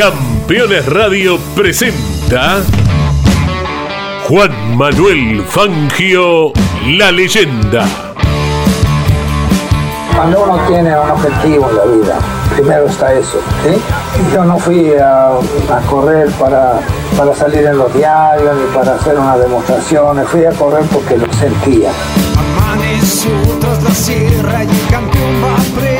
Campeones Radio presenta Juan Manuel Fangio, la leyenda. Cuando uno tiene un objetivo en la vida, primero está eso. ¿sí? Yo no fui a, a correr para, para salir en los diarios ni para hacer una demostración, fui a correr porque lo sentía. Amaneció tras la sierra y el campeón va preparando.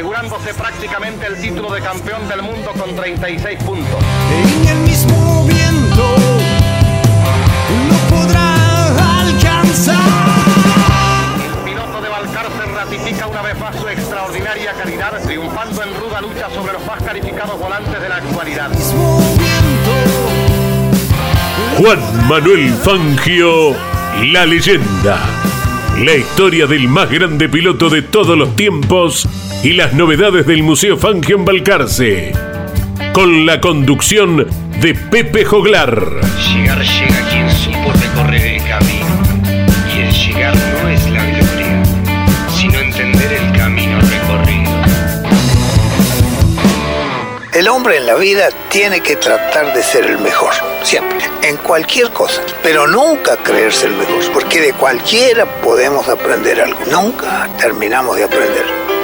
Asegurándose prácticamente el título de campeón del mundo con 36 puntos. En el mismo viento no podrá alcanzar. El piloto de Balcarce ratifica una vez más su extraordinaria calidad, triunfando en ruda lucha sobre los más calificados volantes de la actualidad. Juan Manuel Fangio, la leyenda. La historia del más grande piloto de todos los tiempos y las novedades del Museo Fangio en Balcarce. Con la conducción de Pepe Joglar. Llegar llega quien supo recorrer el camino. Y el llegar no es la El hombre en la vida tiene que tratar de ser el mejor, siempre, en cualquier cosa, pero nunca creerse el mejor, porque de cualquiera podemos aprender algo, nunca terminamos de aprender.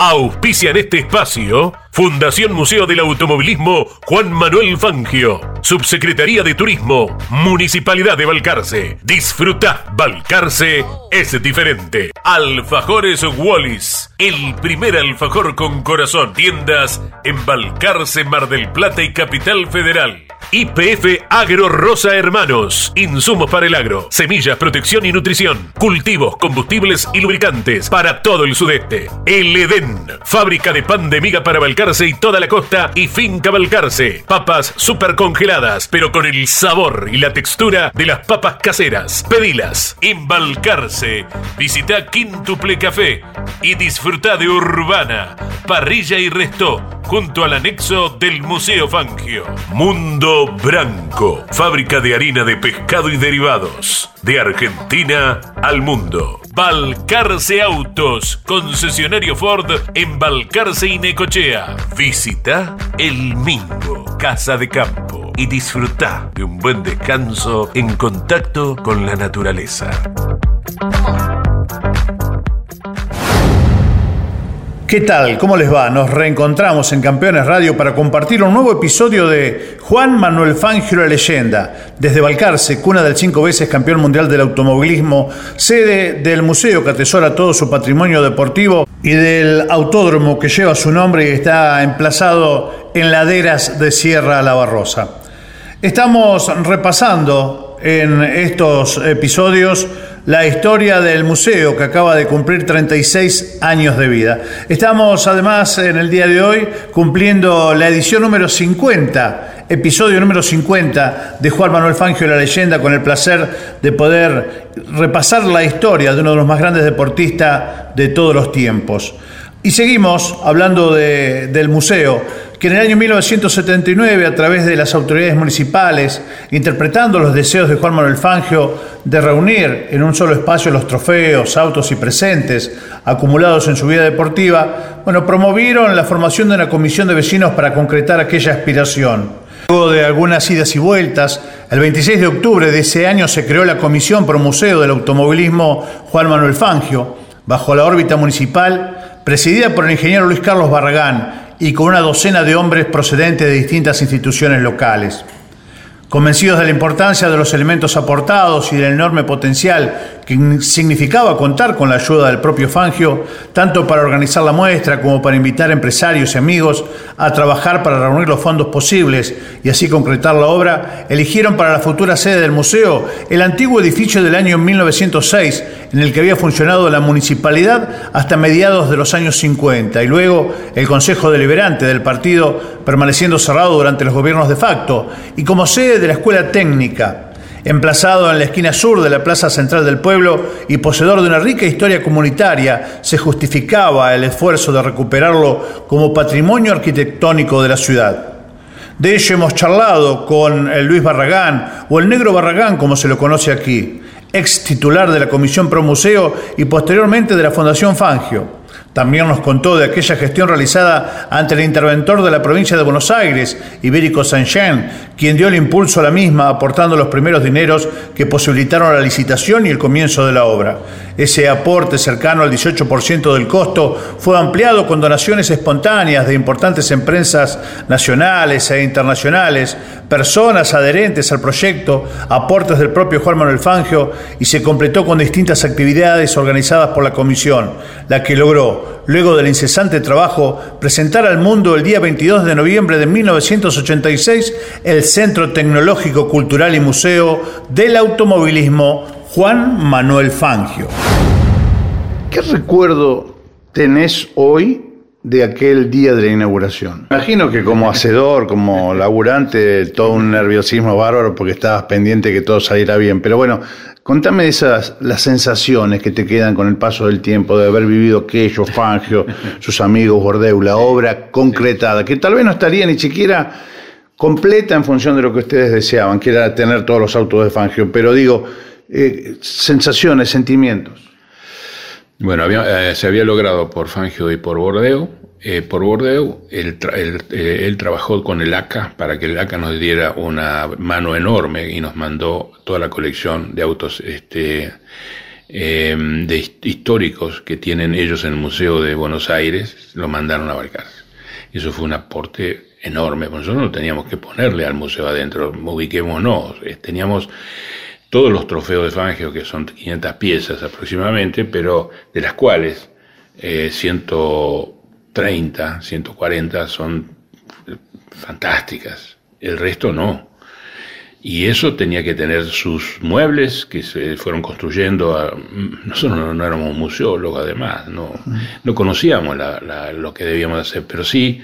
Auspician este espacio Fundación Museo del Automovilismo Juan Manuel Fangio, Subsecretaría de Turismo, Municipalidad de Balcarce. Disfruta, Balcarce es diferente. Alfajores Wallis, el primer alfajor con corazón. Tiendas en Balcarce, Mar del Plata y Capital Federal. IPF Agro Rosa Hermanos. Insumos para el agro, semillas, protección y nutrición, cultivos, combustibles y lubricantes para todo el sudeste. El Edén, fábrica de pan de miga para Balcarce y toda la costa y finca Balcarce. Papas super congeladas, pero con el sabor y la textura de las papas caseras. Pedilas en Balcarce. Visita Quintuple Café y disfruta de Urbana, parrilla y resto junto al anexo del Museo Fangio. Mundo Branco, fábrica de harina de pescado y derivados. De Argentina al mundo. Balcarce Autos, concesionario Ford en Balcarce y Necochea. Visita El Mingo, Casa de Campo y disfruta de un buen descanso en contacto con la naturaleza. ¿Qué tal? ¿Cómo les va? Nos reencontramos en Campeones Radio para compartir un nuevo episodio de Juan Manuel Fangio la leyenda, desde Balcarce, cuna del cinco veces campeón mundial del automovilismo, sede del museo que atesora todo su patrimonio deportivo y del autódromo que lleva su nombre y está emplazado en laderas de Sierra La Barrosa. Estamos repasando en estos episodios la historia del museo que acaba de cumplir 36 años de vida. Estamos además en el día de hoy cumpliendo la edición número 50, episodio número 50 de Juan Manuel Fangio la leyenda con el placer de poder repasar la historia de uno de los más grandes deportistas de todos los tiempos. Y seguimos hablando de- del museo, que en el año 1979, a través de las autoridades municipales, interpretando los deseos de Juan Manuel Fangio de reunir en un solo espacio los trofeos, autos y presentes acumulados en su vida deportiva, bueno, promovieron la formación de una comisión de vecinos para concretar aquella aspiración. Luego de algunas idas y vueltas, el 26 de octubre de ese año se creó la Comisión Pro Museo del Automovilismo Juan Manuel Fangio, bajo la órbita municipal, presidida por el ingeniero Luis Carlos Barragán y con una docena de hombres procedentes de distintas instituciones locales. Convencidos de la importancia de los elementos aportados y del enorme potencial que significaba contar con la ayuda del propio Fangio, tanto para organizar la muestra como para invitar empresarios y amigos a trabajar para reunir los fondos posibles y así concretar la obra, eligieron para la futura sede del museo el antiguo edificio del año 1906, en el que había funcionado la municipalidad hasta mediados de los años 50, y luego el Consejo Deliberante del partido permaneciendo cerrado durante los gobiernos de facto, y como sede de la Escuela Técnica, emplazado en la esquina sur de la Plaza Central del Pueblo y poseedor de una rica historia comunitaria, se justificaba el esfuerzo de recuperarlo como patrimonio arquitectónico de la ciudad. De ello hemos charlado con el Luis Barragán, o el Negro Barragán como se lo conoce aquí, ex titular de la Comisión Pro Museo y posteriormente de la Fundación Fangio. También nos contó de aquella gestión realizada ante el interventor de la provincia de Buenos Aires, Ibérico Sanchén, quien dio el impulso a la misma aportando los primeros dineros que posibilitaron la licitación y el comienzo de la obra. Ese aporte cercano al 18% del costo fue ampliado con donaciones espontáneas de importantes empresas nacionales e internacionales, personas adherentes al proyecto, aportes del propio Juan Manuel Fangio y se completó con distintas actividades organizadas por la comisión, la que logró, luego del incesante trabajo, presentar al mundo el día 22 de noviembre de 1986 el Centro Tecnológico Cultural y Museo del Automovilismo Juan Manuel Fangio. ¿Qué recuerdo tenés hoy de aquel día de la inauguración? Imagino que como hacedor, como laburante, todo un nerviosismo bárbaro porque estabas pendiente que todo saliera bien. Pero bueno, contame esas las sensaciones que te quedan con el paso del tiempo de haber vivido aquello, Fangio, sus amigos, Bordeu, la obra concretada, que tal vez no estaría ni siquiera completa en función de lo que ustedes deseaban, que era tener todos los autos de Fangio. Pero digo, eh, sensaciones, sentimientos? Bueno, eh, se había logrado por Fangio y por Bordeo. Eh, por Bordeu, él, él, trabajó con el ACA para que el ACA nos diera una mano enorme y nos mandó toda la colección de autos este, em, de históricos que tienen ellos en el Museo de Buenos Aires, lo mandaron a Balcarce. Eso fue un aporte enorme. Nosotros no teníamos que ponerle al museo adentro, ubiquémonos. Teníamos todos los trofeos de Fangio, que son 500 piezas aproximadamente, pero de las cuales 130, eh, 140 son fantásticas, el resto no. Y eso tenía que tener sus muebles que se fueron construyendo. nosotros no, éramos museólogos, además, no, no conocíamos lo que debíamos hacer, pero sí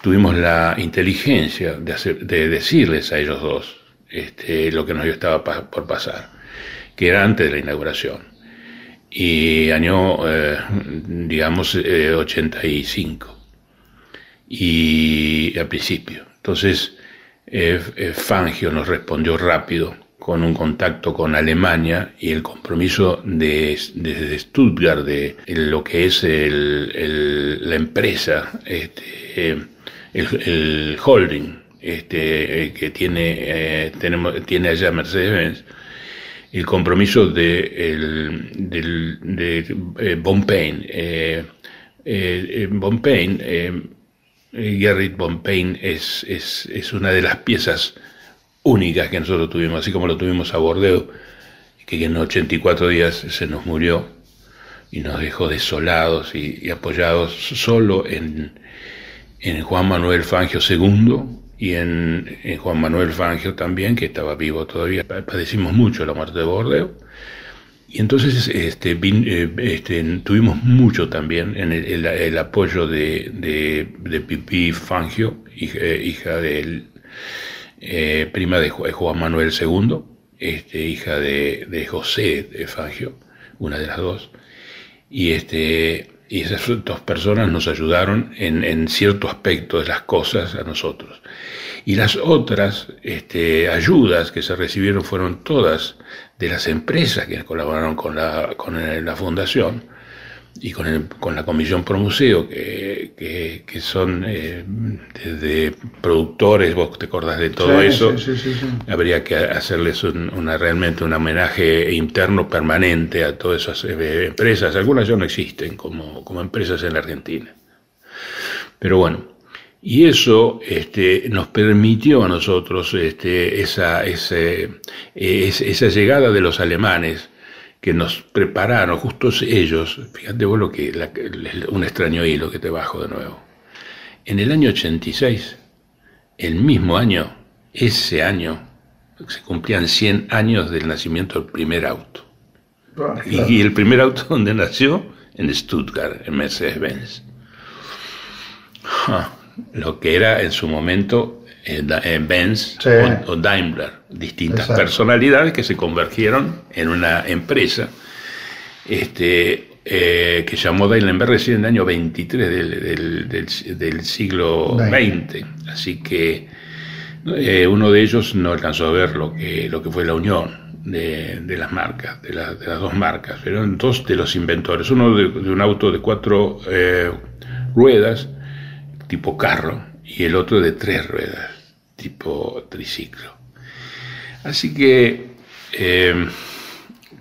tuvimos la inteligencia de, hacer, de decirles a ellos dos este, lo que nos estaba por pasar, que era antes de la inauguración. Y año, eh, digamos, 85. Eh, y al principio. Entonces, eh, Fangio nos respondió rápido con un contacto con Alemania y el compromiso de, desde Stuttgart de, lo que es la empresa, este, el holding este, eh, que tiene, eh, tenemos, tiene allá Mercedes-Benz, el compromiso de, el, del, de eh, Bonpain. Eh, eh, Bonpain, Gerrit Bonpain es, es, es, una de las piezas únicas que nosotros tuvimos, así como lo tuvimos a Bordeaux, que en 84 días se nos murió y nos dejó desolados y, y apoyados solo en, en Juan Manuel Fangio II, y en, Juan Manuel Fangio también, que estaba vivo todavía. Padecimos mucho la muerte de Bordeo. Y entonces este, eh, este, tuvimos mucho también el, apoyo de, de, Pipi Fangio, hija, hija de eh, prima de Juan Manuel II, este, hija de, José de Fangio, una de las dos. Y, este, y esas dos personas nos ayudaron en, cierto aspecto de las cosas a nosotros. Y las otras este, ayudas que se recibieron fueron todas de las empresas que colaboraron con la, con la fundación y con, el, con la Comisión Pro Museo, que, que, son eh, desde productores, vos te acordás de todo eso, habría que hacerles una, realmente un homenaje interno permanente a todas esas eh, empresas, algunas ya no existen como, como empresas en la Argentina. Pero bueno, Y eso este, nos permitió a nosotros este, esa, ese, esa llegada de los alemanes que nos prepararon, justo ellos, fíjate vos lo que, un extraño hilo que te bajo de nuevo. En el año 86, el mismo año, ese año, se cumplían 100 años del nacimiento del primer auto. Ah, y, el primer auto donde nació, en Stuttgart, en Mercedes-Benz. lo que era en su momento eh, eh, Benz o, Daimler, distintas personalidades que se convergieron en una empresa este, eh, que llamó Daimler recién en el año 23 del, del, del, siglo XX. Así que uno de ellos no alcanzó a ver lo que, lo que fue la unión de, las marcas, de, las dos marcas. Eran dos de los inventores. Uno de, un auto de cuatro ruedas, tipo carro, y el otro de tres ruedas, tipo triciclo. Así que, eh,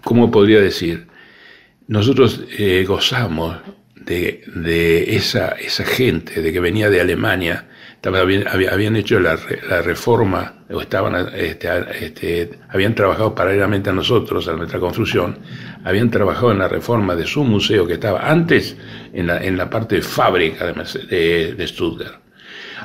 ¿cómo podría decir? Nosotros eh, gozamos de, esa, gente, de que venía de Alemania, habían hecho la, reforma, o estaban, este, este, habían trabajado paralelamente a nosotros, a nuestra construcción, habían trabajado en la reforma de su museo que estaba antes en la, la parte de fábrica de Stuttgart.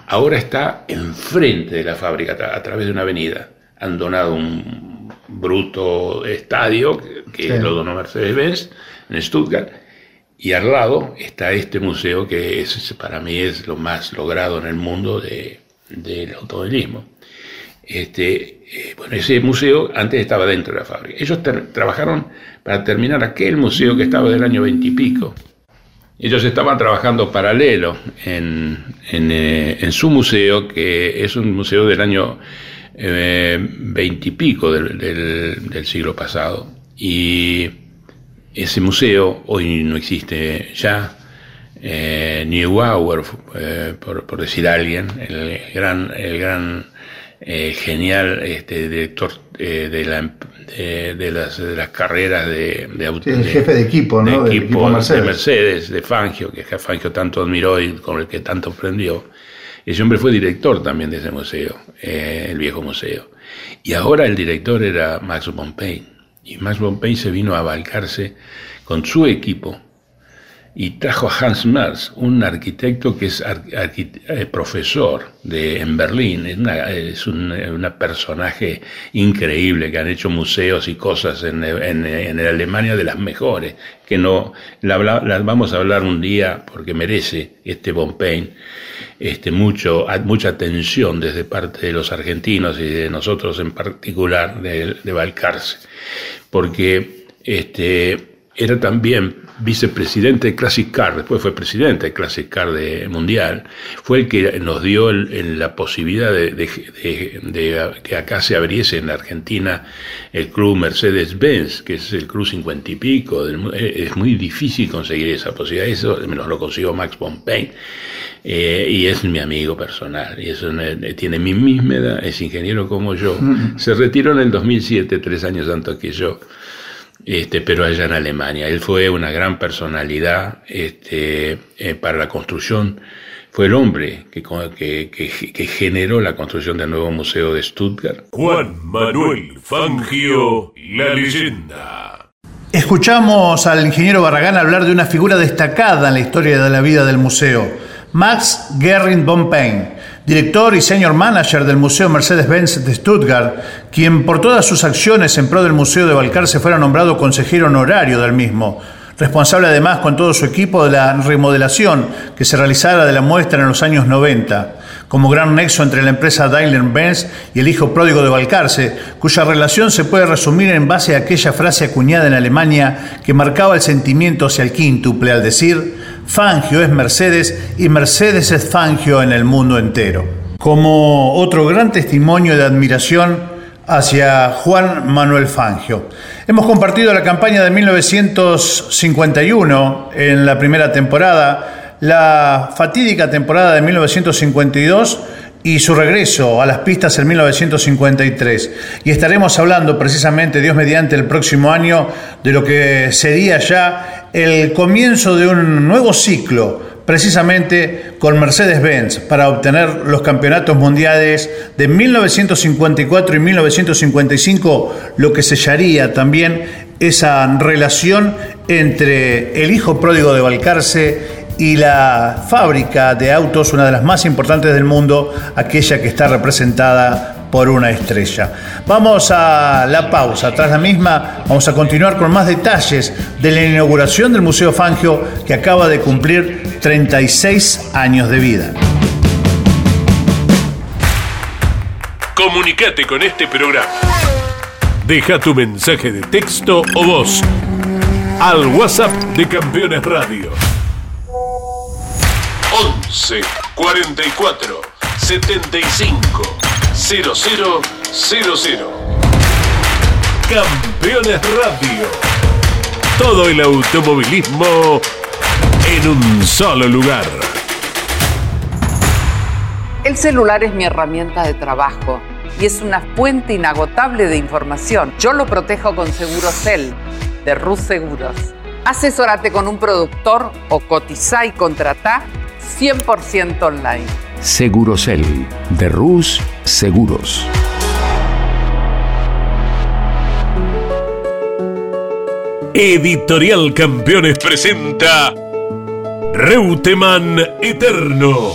Ahora está enfrente de la fábrica, a través de una avenida. Han donado un bruto estadio que, lo donó Mercedes-Benz en Stuttgart. Y al lado está este museo que es, para mí es lo más logrado en el mundo de, del automovilismo. Este, eh, bueno, ese museo antes estaba dentro de la fábrica. Ellos trabajaron para terminar aquel museo que estaba del año veintipico. Ellos estaban trabajando paralelo en, eh, en, su museo, que es un museo del año eh, veintipico del, del, siglo pasado. Y ese museo hoy no existe ya. Eh, Neubauer, eh, por, por, decir alguien, el gran, el gran genial este, director de, la, de, las, de las carreras de, de, el jefe de equipo, ¿no? De equipo, Mercedes. de Mercedes, de Fangio, que Fangio tanto admiró y con el que tanto aprendió. Ese hombre fue director también de ese museo, eh, el viejo museo. Y ahora el director era Max Pompey. Y Max Pompey se vino a abalcarse con su equipo y trajo a Hans Merz, un arquitecto que es eh, profesor de, en Berlín, es, una, un personaje increíble que han hecho museos y cosas en, en, en Alemania de las mejores, que no las la vamos a hablar un día porque merece este Bonpain este, mucho, mucha atención desde parte de los argentinos y de nosotros en particular de, de Balcarce, porque este, era también vicepresidente de Classic Car, después fue presidente de Classic Car de Mundial, fue el que nos dio la posibilidad de, que acá se abriese en la Argentina el club Mercedes-Benz, que es el club cincuenta y pico. Eh, es muy difícil conseguir esa posibilidad, eso nos lo consiguió Max Pompey. Eh, y es mi amigo personal, y eso tiene mi misma edad, es ingeniero como yo. Se retiró en el 2007, tres años antes que yo este, pero allá en Alemania. Él fue una gran personalidad este, eh, para la construcción. Fue el hombre que, que, que, generó la construcción del nuevo museo de Stuttgart. Juan Manuel Fangio, la leyenda. Escuchamos al ingeniero Barragán hablar de una figura destacada en la historia de la vida del museo, Max Gerring von Pain director y senior manager del Museo Mercedes-Benz de Stuttgart, quien por todas sus acciones en pro del Museo de Balcarce fuera nombrado consejero honorario del mismo, responsable además con todo su equipo de la remodelación que se realizara de la muestra en los años 90, como gran nexo entre la empresa Daimler-Benz y el hijo pródigo de Balcarce, cuya relación se puede resumir en base a aquella frase acuñada en Alemania que marcaba el sentimiento hacia el quíntuple al decir Fangio es Mercedes y Mercedes es Fangio en el mundo entero. Como otro gran testimonio de admiración hacia Juan Manuel Fangio. Hemos compartido la campaña de 1951 en la primera temporada, la fatídica temporada de 1952 y su regreso a las pistas en 1953. Y estaremos hablando precisamente, Dios mediante, el próximo año de lo que sería ya el comienzo de un nuevo ciclo precisamente con Mercedes-Benz para obtener los campeonatos mundiales de 1954 y 1955, lo que sellaría también esa relación entre el hijo pródigo de Balcarce y la fábrica de autos, una de las más importantes del mundo, aquella que está representada por una estrella. Vamos a la pausa. Tras la misma, vamos a continuar con más detalles de la inauguración del Museo Fangio que acaba de cumplir 36 años de vida. Comunicate con este programa. Deja tu mensaje de texto o voz al WhatsApp de Campeones Radio. 11 44 75 0000. Campeones Radio. Todo el automovilismo en un solo lugar. El celular es mi herramienta de trabajo y es una fuente inagotable de información. Yo lo protejo con Segurocel de Rus Seguros. Asesórate con un productor o cotiza y contrata 100% online. Segurocel de Rus Seguros. Editorial Campeones presenta Reutemann Eterno.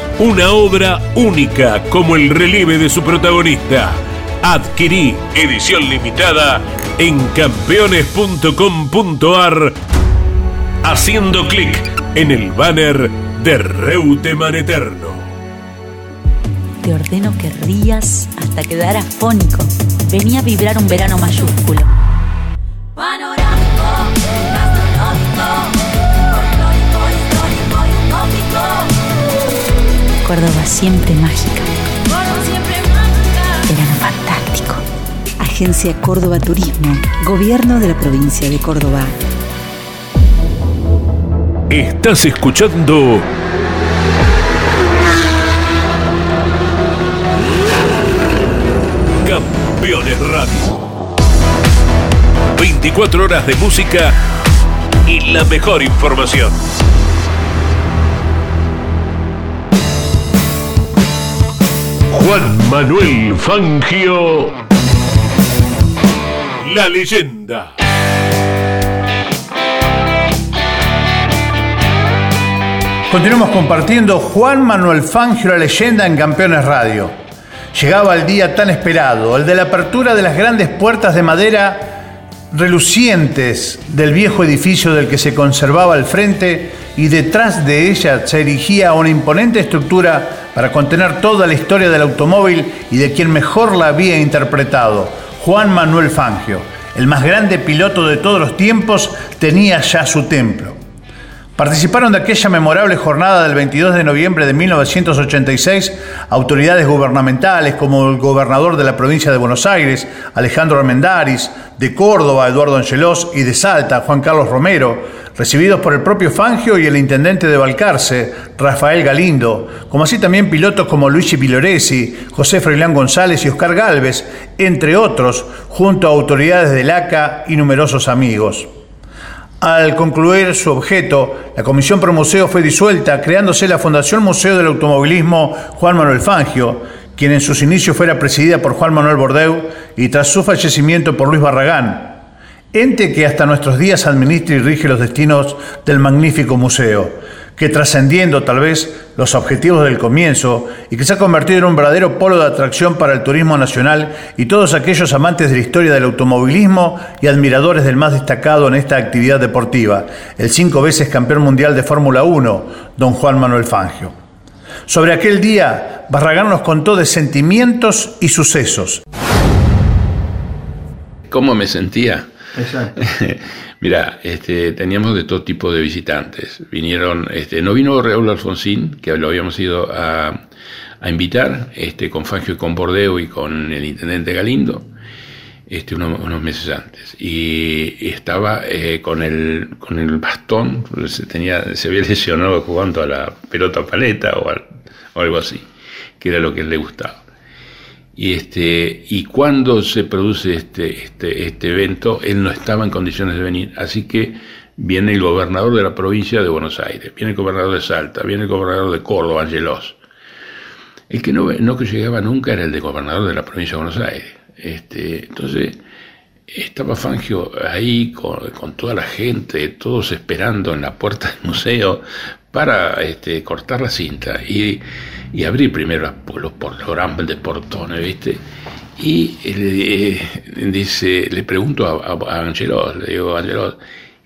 una obra única como el relieve de su protagonista. Adquirí edición limitada en campeones.com.ar haciendo clic en el banner de Reutemann Eterno. Te ordeno que rías hasta quedar afónico. Venía a vibrar un verano mayúsculo. Córdoba siempre mágica. Verano fantástico. Agencia Córdoba Turismo. Gobierno de la provincia de Córdoba. Estás escuchando Campeones Radio. 24 horas de música y la mejor información. Juan Manuel Fangio, la leyenda. Continuamos compartiendo Juan Manuel Fangio, la leyenda en Campeones Radio. Llegaba el día tan esperado, el de la apertura de las grandes puertas de madera relucientes del viejo edificio del que se conservaba al frente y detrás de ella se erigía una imponente estructura para contener toda la historia del automóvil y de quien mejor la había interpretado, Juan Manuel Fangio. El más grande piloto de todos los tiempos tenía ya su templo. Participaron de aquella memorable jornada del 22 de noviembre de 1986 autoridades gubernamentales como el gobernador de la provincia de Buenos Aires, Alejandro Armendáriz, de Córdoba, Eduardo Angelós, y de Salta, Juan Carlos Romero, recibidos por el propio Fangio y el intendente de Balcarce, Rafael Galindo, como así también pilotos como Luigi Piloresi, José Freilán González y Oscar Galvez, entre otros, junto a autoridades del ACA y numerosos amigos. Al concluir su objeto, la Comisión Pro Museo fue disuelta, creándose la Fundación Museo del Automovilismo Juan Manuel Fangio, quien en sus inicios fuera presidida por Juan Manuel Bordeu y tras su fallecimiento por Luis Barragán, ente que hasta nuestros días administra y rige los destinos del magnífico museo que trascendiendo tal vez los objetivos del comienzo y que se ha convertido en un verdadero polo de atracción para el turismo nacional y todos aquellos amantes de la historia del automovilismo y admiradores del más destacado en esta actividad deportiva, el cinco veces campeón mundial de Fórmula 1, don Juan Manuel Fangio. Sobre aquel día, Barragán nos contó de sentimientos y sucesos. ¿Cómo me sentía? Exacto. Mira, este, teníamos de todo tipo de visitantes. Vinieron, este, no vino Raúl Alfonsín, que lo habíamos ido a, invitar, este, con Fangio y con Bordeo y con el intendente Galindo, este, unos, unos meses antes. Y, y estaba eh, con, el, con el bastón, se, tenía, se había lesionado jugando a la pelota paleta o, al- o algo así, que era lo que le gustaba. Y, este, y cuando se produce este, este, este evento, él no estaba en condiciones de venir, así que viene el gobernador de la provincia de Buenos Aires, viene el gobernador de Salta, viene el gobernador de Córdoba, Angelos. El que no, no que llegaba nunca era el de gobernador de la provincia de Buenos Aires. Este, entonces, estaba Fangio ahí con, con toda la gente, todos esperando en la puerta del museo para este, cortar la cinta y, abrir primero los, los de portones, ¿viste? Y eh, le, dice, le pregunto a, a, a Angelos, le digo, Angelos,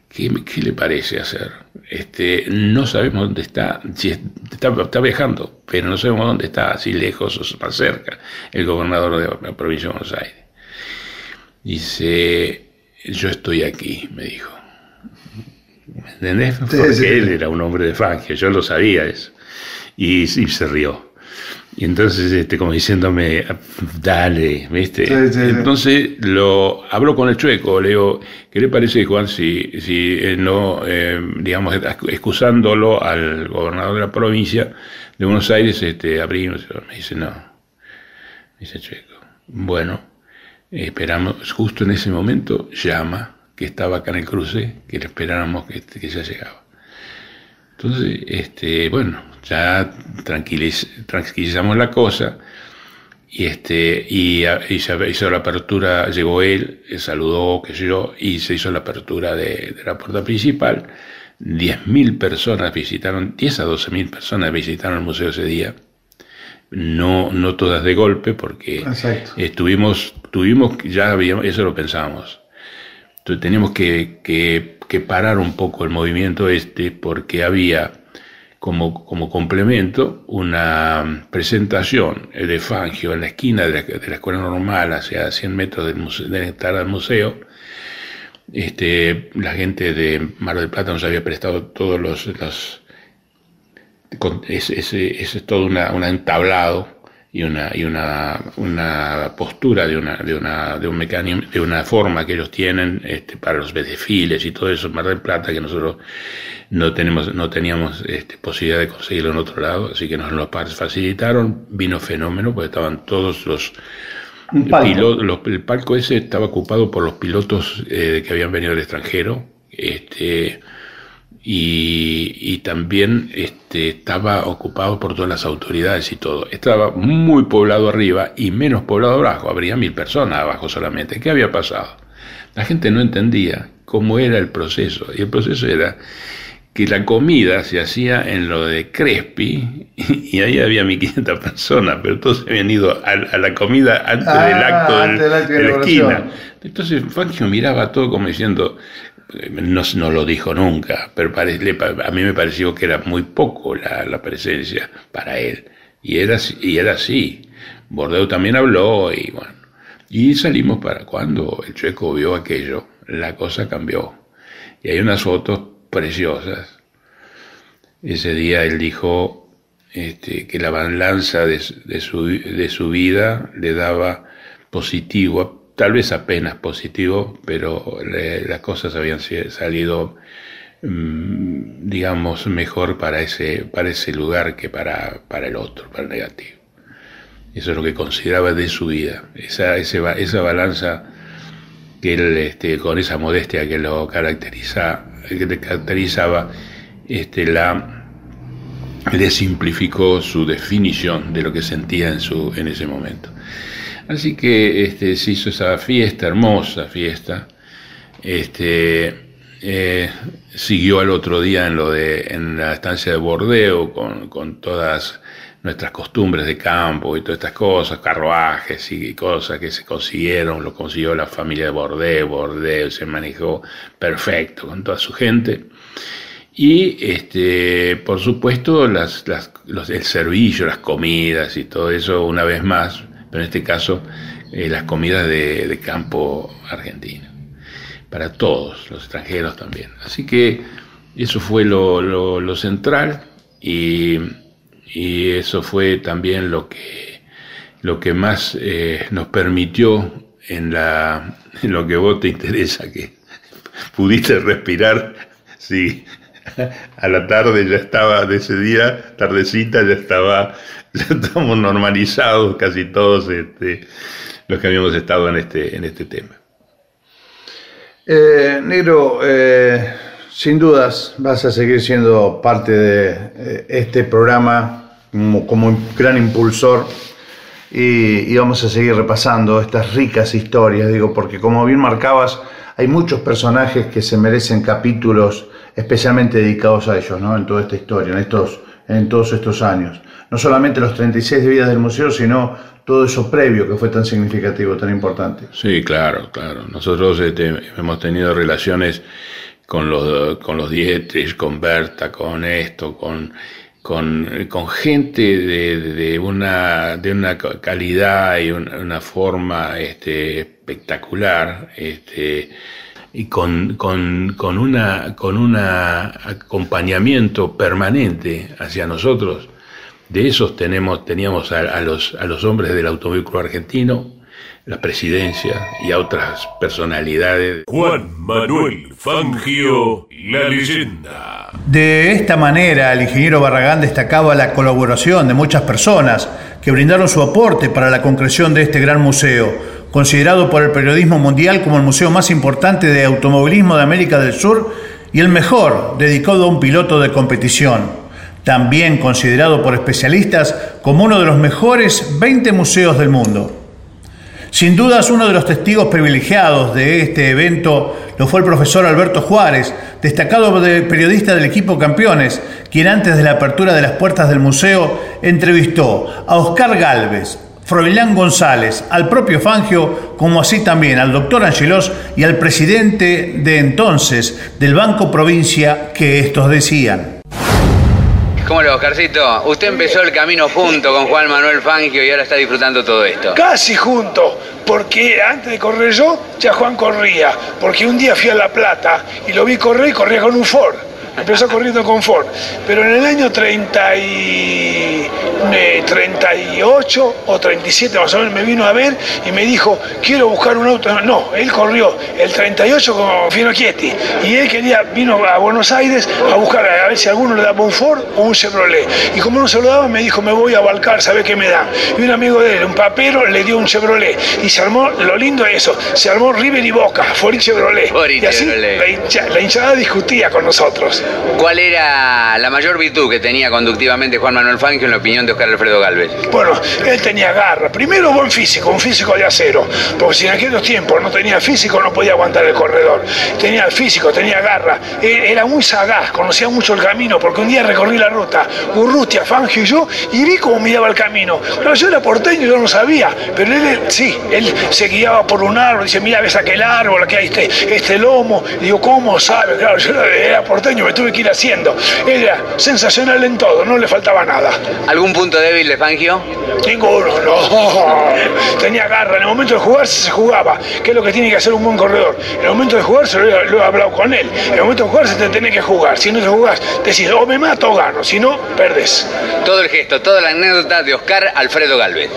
¿qué, le parece hacer? Este, no sabemos dónde está, está, está viajando, pero no sabemos dónde está, si lejos o más cerca, el gobernador de la provincia de Buenos Aires. Dice, yo estoy aquí, me dijo. ¿Me entendés? Sí, Porque sí. él era un hombre de Fangio, yo lo sabía eso. Y, y se rió. Y entonces, este, como diciéndome, dale, ¿viste? Sí, entonces lo hablo con el chueco, le digo, ¿qué le parece, Juan, si, si eh, no, eh, digamos, excusándolo al gobernador de la provincia de Buenos Aires, este, abrimos? Me dice, no. Me dice Chueco, bueno, esperamos, justo en ese momento llama, que estaba acá en el cruce, que le esperáramos que, que ya llegaba. Entonces, este, bueno, ya tranquiliz- tranquilizamos la cosa y este y, se hizo la apertura, llegó él, saludó, qué sé yo, y se hizo la apertura de, de la puerta principal. 10.000 personas visitaron, 10 a 12.000 personas visitaron el museo ese día. No, no todas de golpe, porque Exacto. estuvimos, tuvimos, ya habíamos, eso lo pensábamos. Entonces teníamos que, que- que parar un poco el movimiento este porque había como, como complemento una presentación de Fangio en la esquina de la, de la escuela normal, hacia 100 metros del, museo, de entrada del museo. Este, la gente de Mar del Plata nos había prestado todos los, los es, es- es todo una, un entablado y una y una, una postura de una de una de un mecanismo de una forma que ellos tienen este, para los desfiles y todo eso en Mar del Plata que nosotros no tenemos no teníamos este, posibilidad de conseguirlo en otro lado así que nos lo facilitaron vino fenómeno porque estaban todos los Un palco. pilo- los- el palco ese estaba ocupado por los pilotos eh, que habían venido del extranjero este y, y también este, estaba ocupado por todas las autoridades y todo. Estaba muy poblado arriba y menos poblado abajo. Habría mil personas abajo solamente. ¿Qué había pasado? La gente no entendía cómo era el proceso. Y el proceso era que la comida se hacía en lo de Crespi y ahí había 1500 personas, pero todos habían ido a, a la comida antes Ah, del acto del- antes del acto de la esquina. Entonces Fangio miraba todo como diciendo, no, no lo dijo nunca, pero a mí me pareció que era muy poco la, presencia para él. Y era, y era así. Bordeu también habló y bueno. Y salimos para cuando el chueco vio aquello, la cosa cambió. Y hay unas fotos preciosas. Ese día él dijo este, que la balanza de, su- de su, de su vida le daba positivo, tal vez apenas positivo, pero las cosas habían salido, mm, digamos, mejor para ese, para ese lugar que para, para el otro, para el negativo. Eso es lo que consideraba de su vida, esa, ese esa balanza que este, con esa modestia que lo caracteriza, que le caracterizaba, este, la, le simplificó su definición de lo que sentía en, su, en ese momento. Así que este, se hizo esa fiesta, hermosa fiesta. Este, eh, siguió al otro día en, lo de, en la estancia de Bordeo con, con todas nuestras costumbres de campo y todas estas cosas, carruajes y cosas que se consiguieron, lo consiguió la familia de Bordeo, Bordeo se manejó perfecto con toda su gente. Y este, por supuesto, las, las, los, el servicio, las comidas y todo eso, una vez más, en este caso eh, las comidas de, campo argentino, para todos, los extranjeros también. Así que eso fue lo, central y, eso fue también lo que, lo que más eh, nos permitió en, en lo que vos te interesa, que pudiste respirar, sí, a la tarde ya estaba, de ese día, tardecita, ya estaba, ya estamos normalizados casi todos este, los que habíamos estado en este, en este tema. Eh, negro, eh, sin dudas vas a seguir siendo parte de eh, este programa como, como gran impulsor y, y, vamos a seguir repasando estas ricas historias, digo, porque como bien marcabas, hay muchos personajes que se merecen capítulos especialmente dedicados a ellos, ¿no? En toda esta historia, en, estos, en todos estos años. No solamente los 36 de vidas del museo, sino todo eso previo que fue tan significativo, tan importante. Sí, claro, claro. Nosotros este, hemos tenido relaciones con los, con los Dietrich, con Berta, con esto, con, con, gente de, de, una, de una calidad y una, una forma este, espectacular, este, y con, con, con, una, con un acompañamiento permanente hacia nosotros. De esos tenemos, teníamos a, a, los, a los hombres del Automóvil Club Argentino, la presidencia y a otras personalidades. Juan Manuel Fangio, la leyenda. De esta manera, el ingeniero Barragán destacaba la colaboración de muchas personas que brindaron su aporte para la concreción de este gran museo, considerado por el periodismo mundial como el museo más importante de automovilismo de América del Sur y el mejor dedicado a un piloto de competición. También considerado por especialistas como uno de los mejores 20 museos del mundo. Sin dudas, uno de los testigos privilegiados de este evento lo fue el profesor Alberto Juárez, destacado periodista del equipo Campeones, quien antes de la apertura de las puertas del museo entrevistó a Oscar Galvez, Froilán González, al propio Fangio, como así también al doctor Angelos y al presidente de entonces del Banco Provincia, que estos decían. ¿Cómo le va, Oscarcito? Usted empezó el camino junto con Juan Manuel Fangio y ahora está disfrutando todo esto. Casi junto, porque antes de correr yo, ya Juan corría. Porque un día fui a La Plata y lo vi correr y corría con un Ford. Empezó corriendo con Ford. Pero en el año 30 y, eh, 38 o 37 más o menos me vino a ver y me dijo, quiero buscar un auto. No, él corrió el 38 con Fino Chieti. Y él quería, vino a Buenos Aires a buscar a ver si alguno le daba un Ford o un Chevrolet. Y como no se lo daba, me dijo, me voy a Balcar, ¿sabe qué me dan? Y un amigo de él, un papero, le dio un Chevrolet. Y se armó, lo lindo es eso, se armó River y Boca, Ford y Chevrolet. Ford y y así Chevrolet. la, hincha- la hinchada discutía con nosotros. ¿Cuál era la mayor virtud que tenía conductivamente Juan Manuel Fangio en la opinión de Oscar Alfredo Galvez? Bueno, él tenía garra. Primero buen físico, un físico de acero. Porque si en aquellos tiempos no tenía físico, no podía aguantar el corredor. Tenía físico, tenía garra. Era muy sagaz, conocía mucho el camino, porque un día recorrí la ruta, Urrutia, Fangio y yo, y vi cómo miraba el camino. Pero yo era porteño, yo no sabía. Pero él, sí, él se guiaba por un árbol, dice, mira, ves aquel árbol, aquí hay este, este lomo. Y digo, ¿cómo sabe? Claro, yo era porteño, me tuve que ir haciendo. Era sensacional en todo, no le faltaba nada. ¿Algún punto débil de Fangio? Ninguno, no. Tenía garra. En el momento de jugar se jugaba, que es lo que tiene que hacer un buen corredor. En el momento de jugar se lo, he- lo he hablado con él. En el momento de jugar se te tiene que jugar. Si no te jugás, decís, o me mato o gano. Si no, perdés. Todo el gesto, toda la anécdota de Oscar Alfredo Galvez.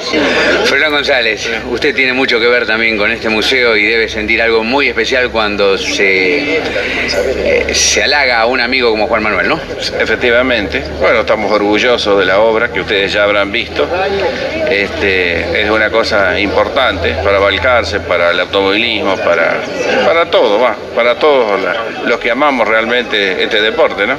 Fernán González, usted tiene mucho que ver también con este museo y debe sentir algo muy especial cuando se, eh, se halaga a un amigo como Juan Manuel, ¿no? Efectivamente. Bueno, estamos orgullosos de la obra que ustedes ya habrán visto. Este, es una cosa importante para Balcarce, para el automovilismo, para, para todo, va, para todos los que amamos realmente este deporte, ¿no?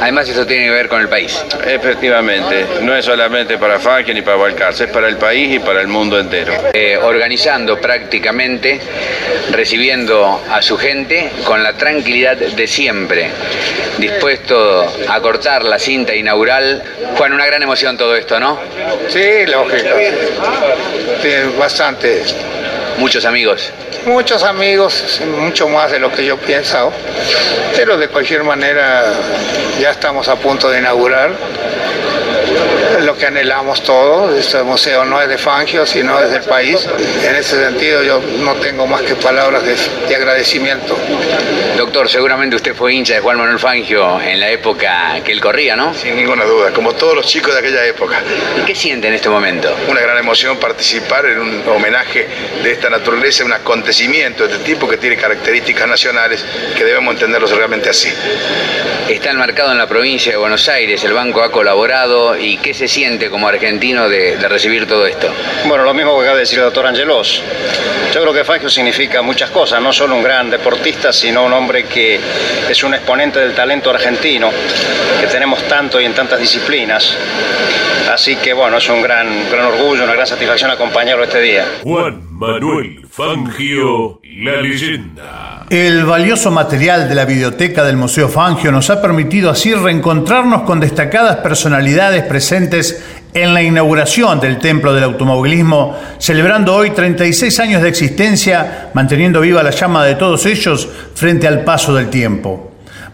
Además eso tiene que ver con el país. Efectivamente, no es solamente para Fangio ni para Balcarce, es para el país y para el mundo entero. Eh, organizando prácticamente, recibiendo a su gente con la tranquilidad de siempre, dispuesto a cortar la cinta inaugural. Juan, una gran emoción todo esto, ¿no? Sí, lógico. Bastante. Muchos amigos. Muchos amigos, mucho más de lo que yo pensaba. Pero de cualquier manera ya estamos a punto de inaugurar es lo que anhelamos todos. Este museo no es de Fangio, sino es del país. En ese sentido yo no tengo más que palabras de, de agradecimiento. Doctor, seguramente usted fue hincha de Juan Manuel Fangio en la época que él corría, ¿no? Sin ninguna duda, como todos los chicos de aquella época. ¿Y qué siente en este momento? Una gran emoción participar en un homenaje de esta naturaleza, un acontecimiento de este tipo que tiene características nacionales que debemos entenderlos realmente así. Está enmarcado en la provincia de Buenos Aires, el banco ha colaborado y ¿qué se siente como argentino de, de recibir todo esto? Bueno, lo mismo que acaba de decir el doctor Angelos. Yo creo que Fangio significa muchas cosas, no solo un gran deportista, sino un hombre que es un exponente del talento argentino, que tenemos tanto y en tantas disciplinas. Así que bueno, es un gran, gran orgullo, una gran satisfacción acompañarlo este día. Juan Manuel Fangio, la leyenda. El valioso material de la biblioteca del Museo Fangio nos ha permitido así reencontrarnos con destacadas personalidades presentes en la inauguración del Templo del Automovilismo, celebrando hoy 36 años de existencia, manteniendo viva la llama de todos ellos frente al paso del tiempo.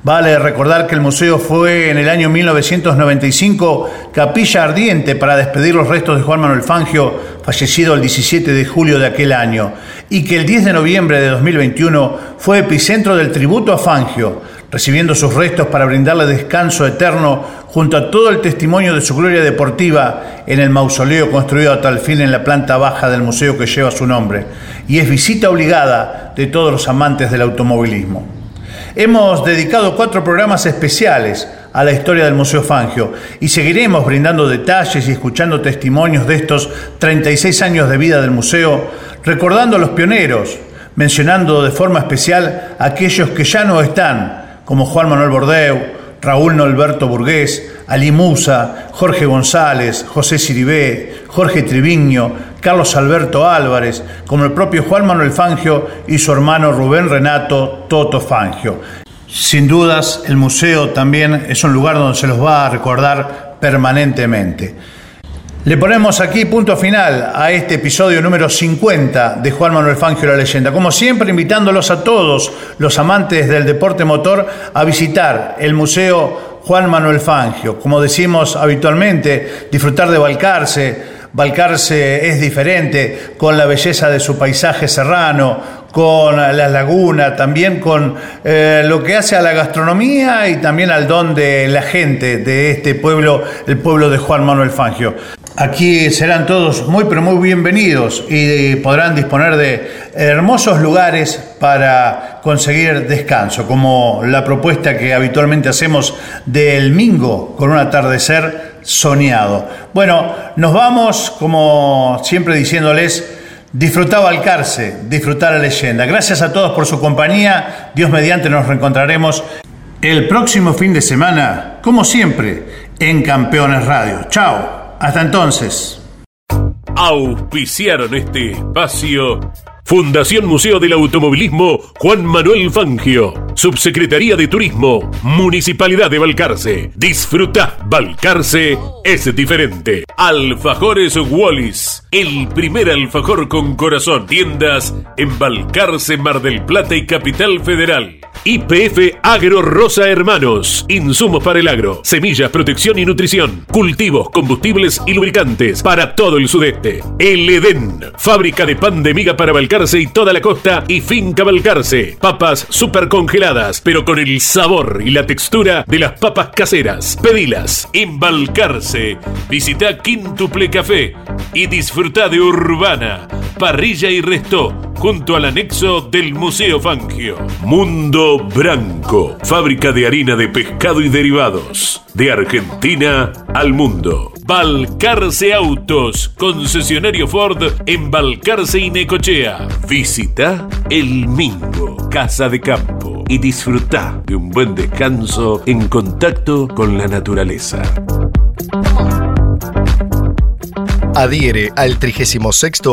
Vale recordar que el museo fue en el año 1995 capilla ardiente para despedir los restos de Juan Manuel Fangio, fallecido el 17 de julio de aquel año, y que el 10 de noviembre de 2021 fue epicentro del tributo a Fangio, recibiendo sus restos para brindarle descanso eterno junto a todo el testimonio de su gloria deportiva en el mausoleo construido a tal fin en la planta baja del museo que lleva su nombre, y es visita obligada de todos los amantes del automovilismo. Hemos dedicado cuatro programas especiales a la historia del Museo Fangio y seguiremos brindando detalles y escuchando testimonios de estos 36 años de vida del museo, recordando a los pioneros, mencionando de forma especial a aquellos que ya no están, como Juan Manuel Bordeu, Raúl Norberto Burgués, Ali Musa, Jorge González, José Siribé, Jorge Triviño, Carlos Alberto Álvarez, como el propio Juan Manuel Fangio y su hermano Rubén Renato Toto Fangio. Sin dudas, el museo también es un lugar donde se los va a recordar permanentemente. Le ponemos aquí punto final a este episodio número 50 de Juan Manuel Fangio la leyenda. Como siempre, invitándolos a todos los amantes del deporte motor a visitar el Museo Juan Manuel Fangio. Como decimos habitualmente, disfrutar de Balcarce, Balcarce es diferente, con la belleza de su paisaje serrano, con la laguna, también con eh, lo que hace a la gastronomía y también al don de la gente de este pueblo, el pueblo de Juan Manuel Fangio. Aquí serán todos muy pero muy bienvenidos y podrán disponer de hermosos lugares para conseguir descanso, como la propuesta que habitualmente hacemos del Mingo con un atardecer soñado. Bueno, nos vamos como siempre diciéndoles disfrutar Balcarce, disfrutar la leyenda. Gracias a todos por su compañía. Dios mediante nos reencontraremos el próximo fin de semana, como siempre, en Campeones Radio. Chao. Hasta entonces. Auspiciaron este espacio Fundación Museo del Automovilismo Juan Manuel Fangio. Subsecretaría de Turismo, Municipalidad de Balcarce. Disfruta, Balcarce es diferente. Alfajores Wallis, el primer alfajor con corazón. Tiendas en Balcarce, Mar del Plata y Capital Federal. IPF Agro Rosa Hermanos. Insumos para el agro, semillas, protección y nutrición, cultivos, combustibles y lubricantes para todo el sudeste. El Edén, fábrica de pan de miga para Balcarce y toda la costa y finca Balcarce. Papas super congeladas, pero con el sabor y la textura de las papas caseras. Pedilas en Balcarce. Visita Quintuple Café y disfruta de Urbana, parrilla y resto junto al anexo del Museo Fangio. Mundo Branco, fábrica de harina de pescado y derivados. De Argentina al mundo. Balcarce Autos, concesionario Ford en Balcarce y Necochea. Visita El Mingo, Casa de Campo y disfruta de un buen descanso en contacto con la naturaleza. Adhiere al 36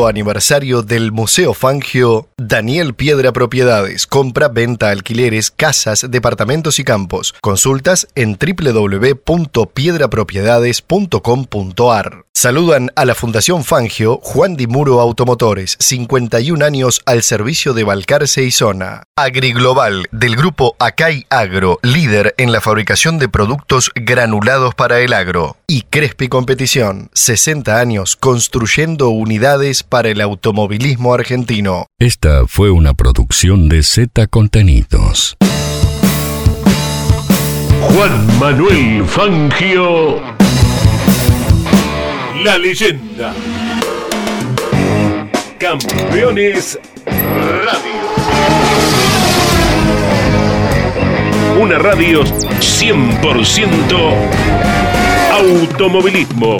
aniversario del Museo Fangio Daniel Piedra Propiedades. Compra, venta, alquileres, casas, departamentos y campos. Consultas en www.piedrapropiedades.com.ar. Saludan a la Fundación Fangio Juan Di Muro Automotores, 51 años al servicio de Balcarce y Zona. Agriglobal del grupo Acai Agro, líder en la fabricación de productos granulados para el agro. Y Crespi Competición, 60 años construyendo unidades para el automovilismo argentino. Fue una producción de Z Contenidos. Juan Manuel Fangio. La leyenda. Campeones Radio. Una radio 100% automovilismo.